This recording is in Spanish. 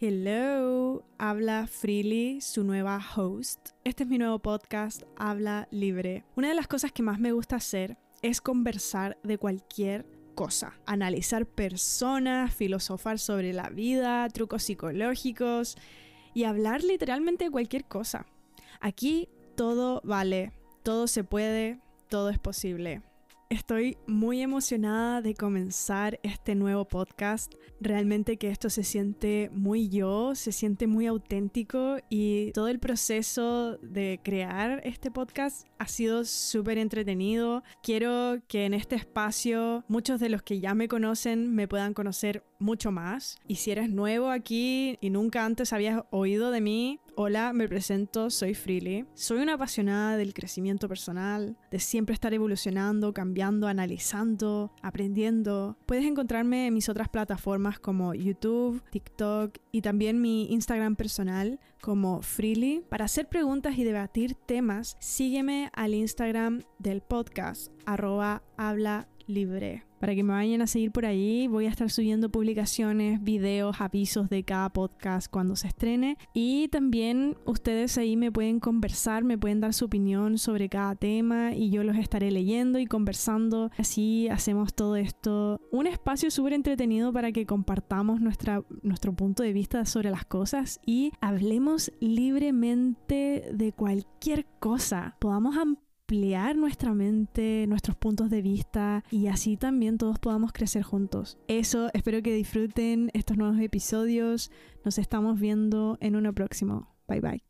Hello, habla Freely, su nueva host. Este es mi nuevo podcast, Habla Libre. Una de las cosas que más me gusta hacer es conversar de cualquier cosa, analizar personas, filosofar sobre la vida, trucos psicológicos y hablar literalmente de cualquier cosa. Aquí todo vale, todo se puede, todo es posible. Estoy muy emocionada de comenzar este nuevo podcast. Realmente que esto se siente muy yo, se siente muy auténtico y todo el proceso de crear este podcast ha sido súper entretenido. Quiero que en este espacio muchos de los que ya me conocen me puedan conocer mucho más. Y si eres nuevo aquí y nunca antes habías oído de mí, hola, me presento, soy Freely. Soy una apasionada del crecimiento personal, de siempre estar evolucionando, cambiando, analizando, aprendiendo. Puedes encontrarme en mis otras plataformas como YouTube, TikTok y también mi Instagram personal como Freely. Para hacer preguntas y debatir temas, sígueme al Instagram del podcast, arroba habla libre. Para que me vayan a seguir por ahí, voy a estar subiendo publicaciones, videos, avisos de cada podcast cuando se estrene. Y también ustedes ahí me pueden conversar, me pueden dar su opinión sobre cada tema y yo los estaré leyendo y conversando. Así hacemos todo esto un espacio súper entretenido para que compartamos nuestra, nuestro punto de vista sobre las cosas y hablemos libremente de cualquier cosa. Podamos ampliar ampliar nuestra mente, nuestros puntos de vista y así también todos podamos crecer juntos. Eso, espero que disfruten estos nuevos episodios. Nos estamos viendo en uno próximo. Bye bye.